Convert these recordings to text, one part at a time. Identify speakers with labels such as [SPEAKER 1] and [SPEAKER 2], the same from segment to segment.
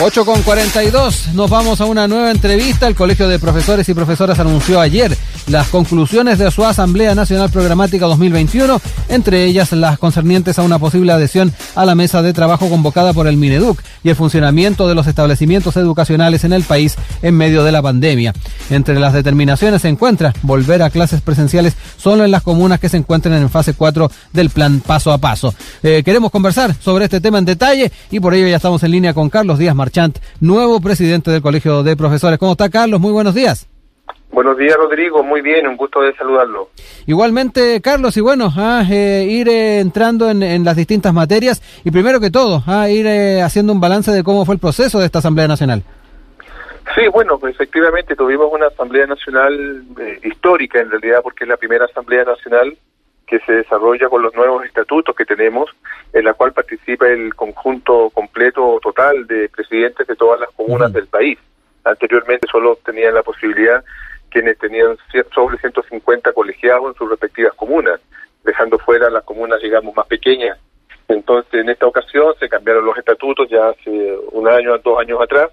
[SPEAKER 1] 8 con 42, nos vamos a una nueva entrevista. El Colegio de Profesores y Profesoras anunció ayer las conclusiones de su Asamblea Nacional Programática 2021, entre ellas las concernientes a una posible adhesión a la mesa de trabajo convocada por el Mineduc y el funcionamiento de los establecimientos educacionales en el país en medio de la pandemia. Entre las determinaciones se encuentra volver a clases presenciales solo en las comunas que se encuentren en fase 4 del plan paso a paso. Eh, queremos conversar sobre este tema en detalle y por ello ya estamos en línea con Carlos Díaz Marchant, nuevo presidente del Colegio de Profesores. ¿Cómo está Carlos? Muy buenos días.
[SPEAKER 2] Buenos días, Rodrigo. Muy bien, un gusto de saludarlo.
[SPEAKER 1] Igualmente, Carlos, y bueno, a ah, eh, ir eh, entrando en, las distintas materias y primero que todo, a ah, ir eh, haciendo un balance de cómo fue el proceso de esta Asamblea Nacional.
[SPEAKER 2] Sí, bueno, pues efectivamente tuvimos una Asamblea Nacional histórica en realidad porque es la primera Asamblea Nacional que se desarrolla con los nuevos estatutos que tenemos, en la cual participa el conjunto completo total de presidentes de todas las comunas del país. Anteriormente solo tenían la posibilidad quienes tenían sobre 150 colegiados en sus respectivas comunas, dejando fuera las comunas, digamos, más pequeñas. Entonces, en esta ocasión se cambiaron los estatutos ya hace un año, dos años atrás,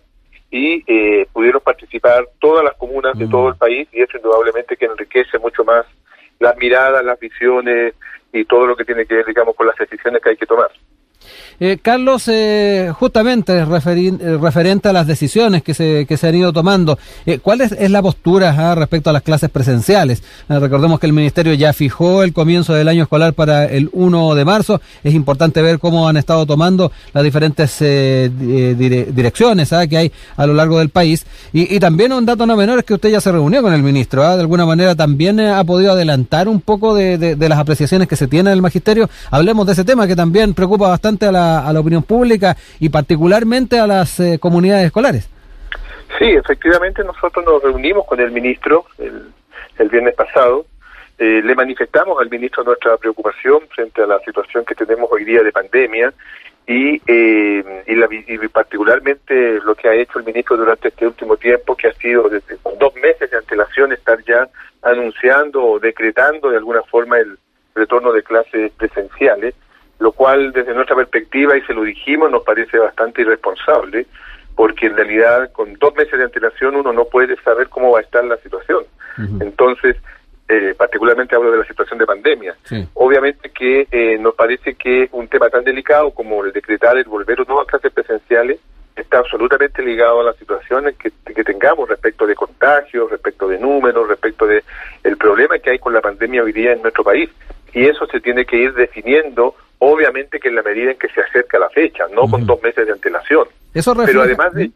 [SPEAKER 2] y eh, pudieron participar todas las comunas de todo el país, y eso indudablemente que enriquece mucho más las miradas, las visiones y todo lo que tiene que ver, digamos, con las decisiones que hay que tomar.
[SPEAKER 1] Eh, Carlos, eh, justamente eh, referente a las decisiones que se, que se han ido tomando, ¿cuál es, la postura ah, respecto a las clases presenciales? recordemos que el Ministerio ya fijó el comienzo del año escolar para el 1 de marzo. Es importante ver cómo han estado tomando las diferentes direcciones ah, que hay a lo largo del país. Y, también un dato no menor es que usted ya se reunió con el ministro. Ah, de alguna manera también ha podido adelantar un poco de, de las apreciaciones que se tienen en el magisterio. Hablemos de ese tema que también preocupa bastante a la a, la opinión pública y particularmente a las eh, comunidades escolares.
[SPEAKER 2] Sí, efectivamente nosotros nos reunimos con el ministro el, viernes pasado. Eh, le manifestamos al ministro nuestra preocupación frente a la situación que tenemos hoy día de pandemia y, eh, y, particularmente lo que ha hecho el ministro durante este último tiempo, que ha sido desde dos meses de antelación estar ya anunciando o decretando de alguna forma el retorno de clases presenciales lo cual desde nuestra perspectiva, y se lo dijimos, nos parece bastante irresponsable, porque en realidad con dos meses de antelación uno no puede saber cómo va a estar la situación. Entonces, eh, particularmente hablo de la situación de pandemia. Obviamente que eh, nos parece que un tema tan delicado como el decretar el volver o no a clases presenciales está absolutamente ligado a las situaciones que, que tengamos respecto de contagios, respecto de números, respecto de el problema que hay con la pandemia hoy día en nuestro país. Y eso se tiene que ir definiendo obviamente que en la medida en que se acerca la fecha, no con dos meses de antelación.
[SPEAKER 1] Eso
[SPEAKER 2] pero además de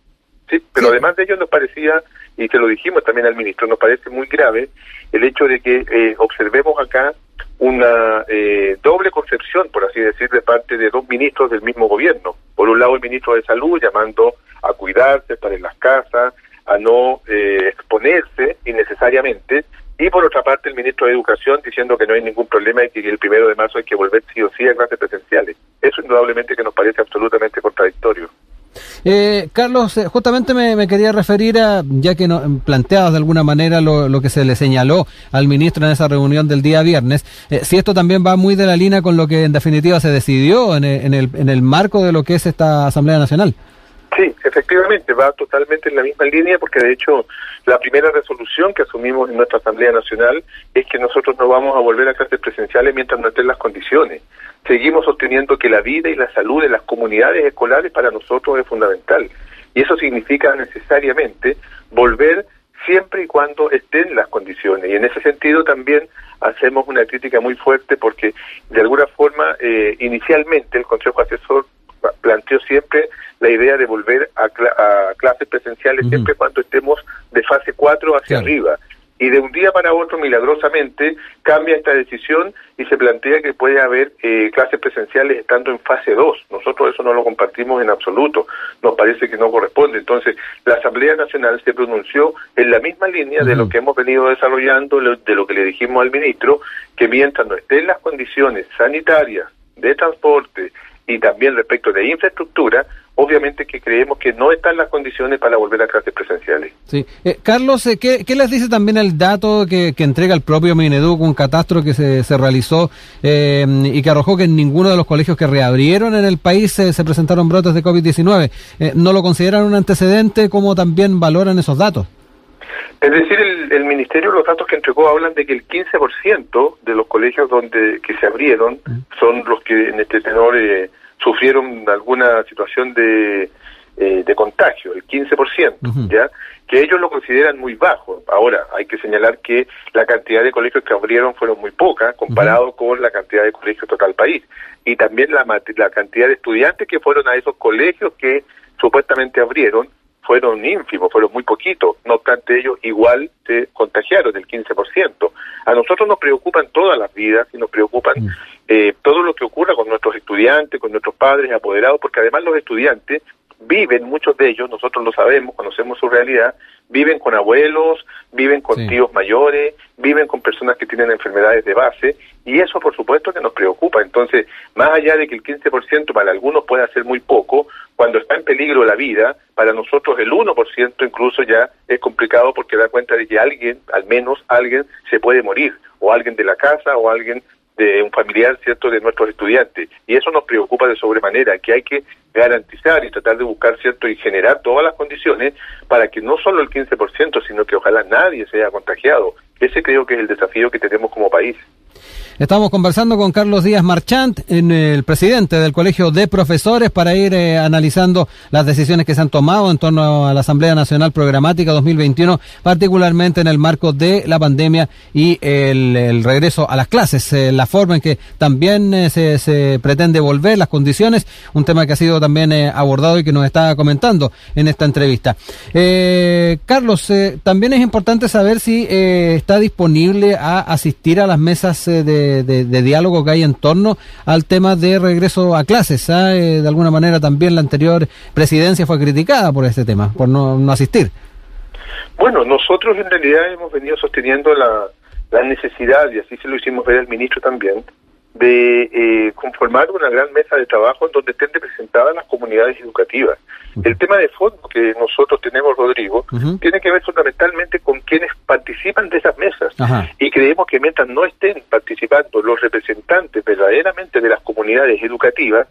[SPEAKER 2] sí, pero además de ello nos parecía y que lo dijimos también al ministro, nos parece muy grave el hecho de que eh, observemos acá una eh, doble concepción, por así decir, de parte de dos ministros del mismo gobierno. Por un lado, el ministro de Salud llamando a cuidarse, estar en las casas, a no eh, exponerse innecesariamente, y por otra parte el ministro de Educación diciendo que no hay ningún problema y que el primero de marzo hay que volver sí o sí a clases presenciales. Eso indudablemente que nos parece absolutamente contradictorio.
[SPEAKER 1] Eh, Carlos, eh, justamente me, quería referir a, ya que no, planteabas de alguna manera lo, que se le señaló al ministro en esa reunión del día viernes, eh, si esto también va muy de la línea con lo que en definitiva se decidió en en el, en el marco de lo que es esta Asamblea Nacional.
[SPEAKER 2] Sí, efectivamente, va totalmente en la misma línea porque de hecho la primera resolución que asumimos en nuestra Asamblea Nacional es que nosotros no vamos a volver a clases presenciales mientras no estén las condiciones. Seguimos sosteniendo que la vida y la salud de las comunidades escolares para nosotros es fundamental. Y eso significa necesariamente volver siempre y cuando estén las condiciones. Y en ese sentido también hacemos una crítica muy fuerte porque de alguna forma eh, inicialmente el Consejo Asesor planteó siempre la idea de volver a, clases presenciales siempre cuando estemos de fase 4 hacia arriba. Y de un día para otro, milagrosamente, cambia esta decisión y se plantea que puede haber eh, clases presenciales estando en fase 2. Nosotros eso no lo compartimos en absoluto. Nos parece que no corresponde. Entonces, la Asamblea Nacional se pronunció en la misma línea de lo que hemos venido desarrollando, de lo que le dijimos al ministro, que mientras no estén las condiciones sanitarias, de transporte, y también respecto de infraestructura, obviamente que creemos que no están las condiciones para volver a clases presenciales.
[SPEAKER 1] Sí. Eh, Carlos, eh, ¿qué, ¿qué, les dice también el dato que, que entrega el propio Mineduc, un catastro que se, se realizó eh, y que arrojó que en ninguno de los colegios que reabrieron en el país se presentaron brotes de COVID-19? Eh, ¿No lo consideran un antecedente? ¿Cómo también valoran esos datos?
[SPEAKER 2] Es decir, el, el, Ministerio, los datos que entregó hablan de que el 15% de los colegios donde que se abrieron son los que en este tenor eh, sufrieron alguna situación de, eh, de contagio, el 15%, uh -huh. ¿ya? Que ellos lo consideran muy bajo. Ahora, hay que señalar que la cantidad de colegios que abrieron fueron muy pocas comparado uh -huh. con la cantidad de colegios total país. Y también la, la cantidad de estudiantes que fueron a esos colegios que supuestamente abrieron fueron ínfimos, fueron muy poquitos. No obstante, ellos igual se contagiaron, el 15%. A nosotros nos preocupan todas las vidas y nos preocupan mm. eh, todo lo que ocurra con nuestros estudiantes, con nuestros padres apoderados, porque además los estudiantes viven, muchos de ellos, nosotros lo sabemos, conocemos su realidad, viven con abuelos, viven con sí. tíos mayores, viven con personas que tienen enfermedades de base, y eso por supuesto que nos preocupa. Entonces, más allá de que el 15% para algunos pueda ser muy poco, cuando está en peligro la vida, para nosotros el 1% incluso ya es complicado porque da cuenta de que alguien, al menos alguien, se puede morir, o alguien de la casa, o alguien de un familiar, ¿cierto?, de nuestros estudiantes. Y eso nos preocupa de sobremanera, que hay que garantizar y tratar de buscar, ¿cierto?, y generar todas las condiciones para que no solo el 15%, sino que ojalá nadie se haya contagiado. Ese creo que es el desafío que tenemos como país.
[SPEAKER 1] Estamos conversando con Carlos Díaz Marchant, en el presidente del Colegio de Profesores, para ir eh, analizando las decisiones que se han tomado en torno a la Asamblea Nacional Programática 2021, particularmente en el marco de la pandemia y el, regreso a las clases, eh, la forma en que también eh, se, se, pretende volver, las condiciones, un tema que ha sido también abordado y que nos está comentando en esta entrevista. Carlos, también es importante saber si está disponible a asistir a las mesas de diálogo que hay en torno al tema de regreso a clases. ¿eh? de alguna manera también la anterior presidencia fue criticada por este tema, por no, no asistir.
[SPEAKER 2] Bueno, nosotros en realidad hemos venido sosteniendo la, la necesidad, y así se lo hicimos ver al ministro también, de eh, conformar una gran mesa de trabajo en donde estén representadas las comunidades educativas. Uh -huh. El tema de fondo que nosotros tenemos, Rodrigo, uh -huh. tiene que ver fundamentalmente con quienes participan de esas mesas. Uh -huh. Y creemos que mientras no estén participando los representantes verdaderamente de las comunidades educativas,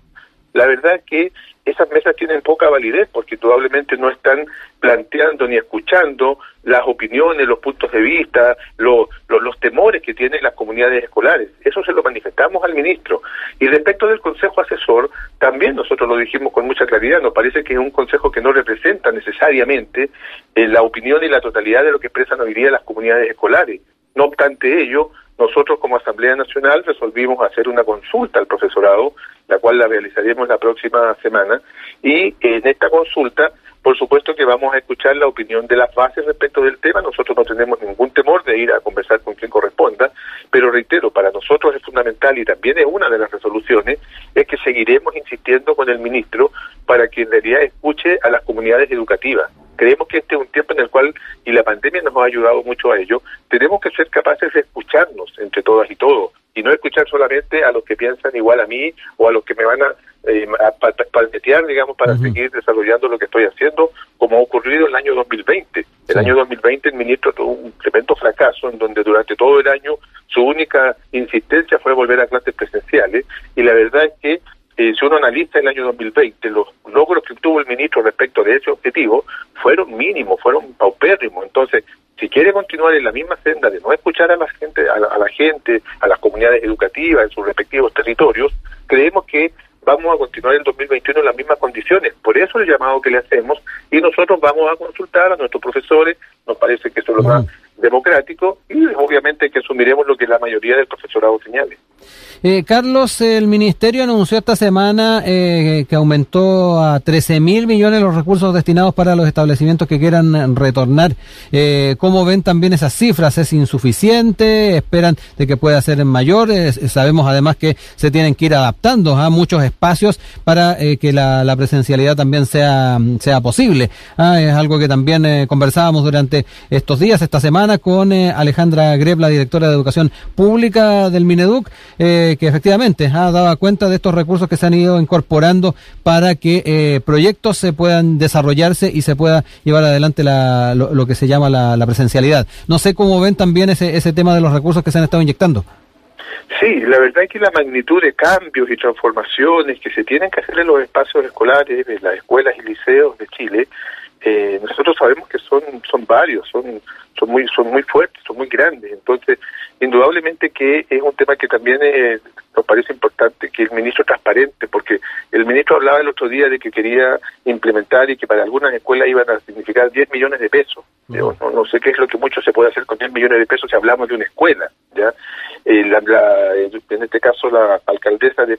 [SPEAKER 2] la verdad que esas mesas tienen poca validez porque probablemente no están planteando ni escuchando las opiniones, los puntos de vista, lo, lo, los temores que tienen las comunidades escolares. Eso se lo manifestamos al ministro. Y respecto del Consejo Asesor, también nosotros lo dijimos con mucha claridad, nos parece que es un consejo que no representa necesariamente eh, la opinión y la totalidad de lo que expresan hoy día las comunidades escolares. No obstante ello, nosotros como Asamblea Nacional resolvimos hacer una consulta al profesorado, la cual la realizaremos la próxima semana, y en esta consulta, por supuesto que vamos a escuchar la opinión de las bases respecto del tema, nosotros no tenemos ningún temor de ir a conversar con quien corresponda, pero reitero, para nosotros es fundamental y también es una de las resoluciones, es que seguiremos insistiendo con el ministro para que en realidad escuche a las comunidades educativas creemos que este es un tiempo en el cual, y la pandemia nos ha ayudado mucho a ello, tenemos que ser capaces de escucharnos entre todas y todos, y no escuchar solamente a los que piensan igual a mí o a los que me van a, eh, a palmetear, digamos, para uh -huh. seguir desarrollando lo que estoy haciendo, como ha ocurrido en el año 2020. El sí. año 2020 el ministro tuvo un tremendo fracaso en donde durante todo el año su única insistencia fue volver a clases presenciales, y la verdad es que eh, si uno analiza el año 2020, los logros que obtuvo el ministro respecto de ese objetivo fueron mínimos, fueron paupérrimos. Entonces, si quiere continuar en la misma senda de no escuchar a la gente, a la, a la gente, a las comunidades educativas en sus respectivos territorios, creemos que vamos a continuar en 2021 en las mismas condiciones. Por eso el llamado que le hacemos y nosotros vamos a consultar a nuestros profesores, nos parece que eso es lo más democrático y obviamente que asumiremos lo que la mayoría del profesorado señale.
[SPEAKER 1] Eh, Carlos, el ministerio anunció esta semana eh, que aumentó a 13 mil millones los recursos destinados para los establecimientos que quieran retornar. Eh, ¿Cómo ven también esas cifras? ¿Es insuficiente? ¿Esperan de que pueda ser mayor? sabemos además que se tienen que ir adaptando a muchos espacios para eh, que la, presencialidad también sea, sea posible. Ah, es algo que también eh, conversábamos durante estos días, esta semana, con eh, Alejandra Greb, la directora de Educación Pública del Mineduc. Que efectivamente ha dado cuenta de estos recursos que se han ido incorporando para que proyectos se puedan desarrollarse y se pueda llevar adelante la, lo, que se llama la, la, presencialidad. No sé cómo ven también ese, ese tema de los recursos que se han estado inyectando.
[SPEAKER 2] Sí, la verdad es que la magnitud de cambios y transformaciones que se tienen que hacer en los espacios escolares, de las escuelas y liceos de Chile, eh, nosotros sabemos que son son varios, son son muy son muy fuertes, son muy grandes. Entonces, indudablemente que es un tema que también eh, nos parece importante que el ministro transparente, porque el ministro hablaba el otro día de que quería implementar y que para algunas escuelas iban a significar 10 millones de pesos. no, no, sé qué es lo que mucho se puede hacer con 10 millones de pesos si hablamos de una escuela. ya eh, la, En este caso, la alcaldesa de,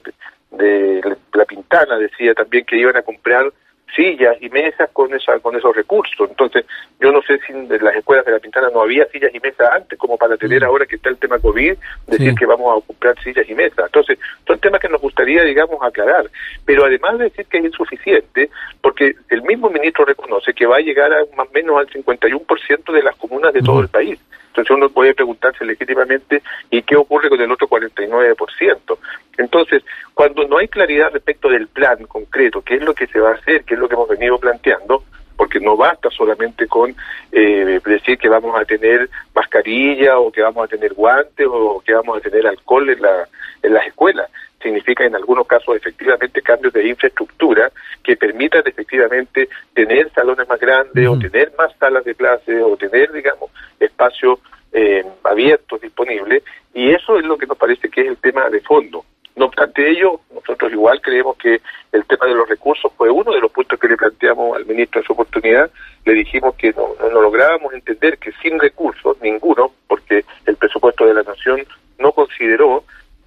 [SPEAKER 2] de La Pintana decía también que iban a comprar sillas y mesas con esa con esos recursos. Entonces, yo no sé si en las escuelas de La Pintana no había sillas y mesas antes, como para tener mm. ahora que está el tema COVID, decir que vamos a comprar sillas y mesas. Entonces, son temas que nos gustaría, digamos, aclarar. Pero además de decir que es insuficiente, porque el mismo ministro reconoce que va a llegar a más o menos al 51% de las comunas de todo el país. Entonces uno puede preguntarse legítimamente, ¿y qué ocurre con el otro 49%? Entonces, cuando no hay claridad respecto del plan concreto, qué es lo que se va a hacer, qué es lo que hemos venido planteando, porque no basta solamente con eh, decir que vamos a tener mascarilla o que vamos a tener guantes o que vamos a tener alcohol en, la, en las escuelas. Significa en algunos casos efectivamente cambios de infraestructura que permitan efectivamente tener salones más grandes o tener más salas de clase o tener, digamos, espacios eh, abiertos disponibles y eso es lo que nos parece que es el tema de fondo. No obstante ello, nosotros igual creemos que el tema de los recursos fue uno de los puntos que le planteamos al ministro en su oportunidad. Le dijimos que no, no lográbamos entender que sin recursos, ninguno, porque el presupuesto de la Nación no consideró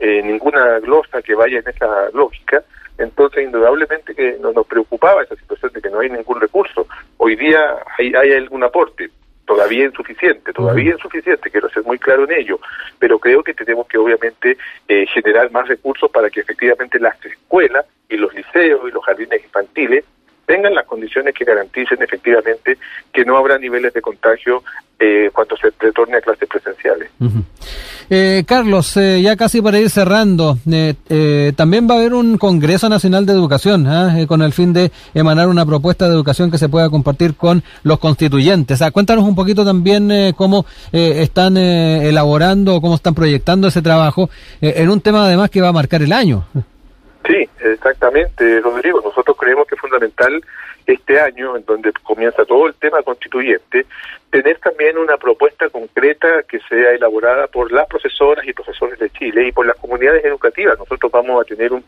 [SPEAKER 2] eh, ninguna glosa que vaya en esa lógica, entonces indudablemente que nos preocupaba esa situación de que no hay ningún recurso. Hoy día hay, hay algún aporte, todavía insuficiente, todavía insuficiente, quiero ser muy claro en ello, pero creo que tenemos que obviamente eh, generar más recursos para que efectivamente las escuelas y los liceos y los jardines infantiles tengan las condiciones que garanticen efectivamente que no habrá niveles de contagio eh, cuando se retorne a clases presenciales.
[SPEAKER 1] eh, Carlos, eh, ya casi para ir cerrando, eh, eh, también va a haber un Congreso Nacional de Educación ¿ah? con el fin de emanar una propuesta de educación que se pueda compartir con los constituyentes. Ah, cuéntanos un poquito también cómo están elaborando cómo están proyectando ese trabajo en un tema además que va a marcar el año.
[SPEAKER 2] Sí, exactamente, Rodrigo. Nosotros creemos que es fundamental este año, en donde comienza todo el tema constituyente, tener también una propuesta concreta que sea elaborada por las profesoras y profesores de Chile y por las comunidades educativas. Nosotros vamos a tener un,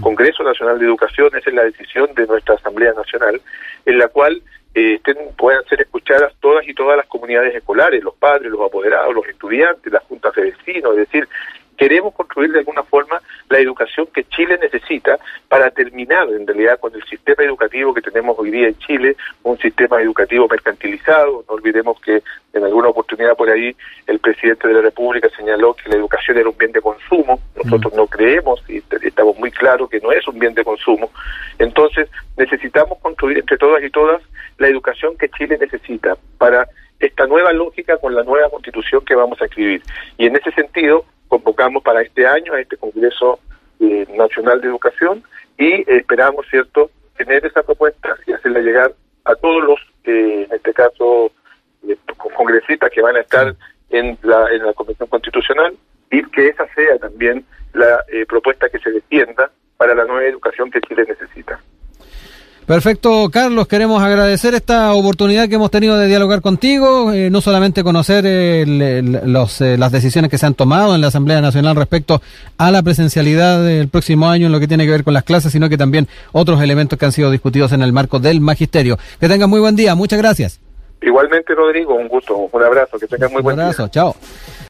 [SPEAKER 2] Congreso Nacional de Educación, esa es la decisión de nuestra Asamblea Nacional, en la cual eh, puedan ser escuchadas todas y todas las comunidades escolares, los padres, los apoderados, los estudiantes, las juntas de vecinos, es decir, queremos construir de alguna forma la educación que Chile necesita para terminar en realidad con el sistema educativo que tenemos hoy día en Chile, un sistema educativo mercantilizado. No olvidemos que en alguna oportunidad por ahí el presidente de la República señaló que la educación era un bien de consumo. Nosotros mm. no creemos y estamos muy claros que no es un bien de consumo. Entonces necesitamos construir entre todas y todas la educación que Chile necesita para esta nueva lógica con la nueva constitución que vamos a escribir. Y en ese sentido, convocamos para este año a este Congreso eh, Nacional de Educación y esperamos, ¿cierto?, tener esa propuesta y hacerla llegar a todos los, eh, en este caso, eh, congresistas que van a estar en la, en la Convención Constitucional y que esa sea también la propuesta que se defienda para la nueva educación que Chile necesita.
[SPEAKER 1] Perfecto, Carlos, queremos agradecer esta oportunidad que hemos tenido de dialogar contigo, eh, no solamente conocer los, eh, las decisiones que se han tomado en la Asamblea Nacional respecto a la presencialidad del próximo año en lo que tiene que ver con las clases, sino que también otros elementos que han sido discutidos en el marco del magisterio. Que tengan muy buen día, muchas gracias.
[SPEAKER 2] Igualmente, Rodrigo, un gusto, un abrazo, que tengan muy buen día. Un abrazo,
[SPEAKER 1] chao.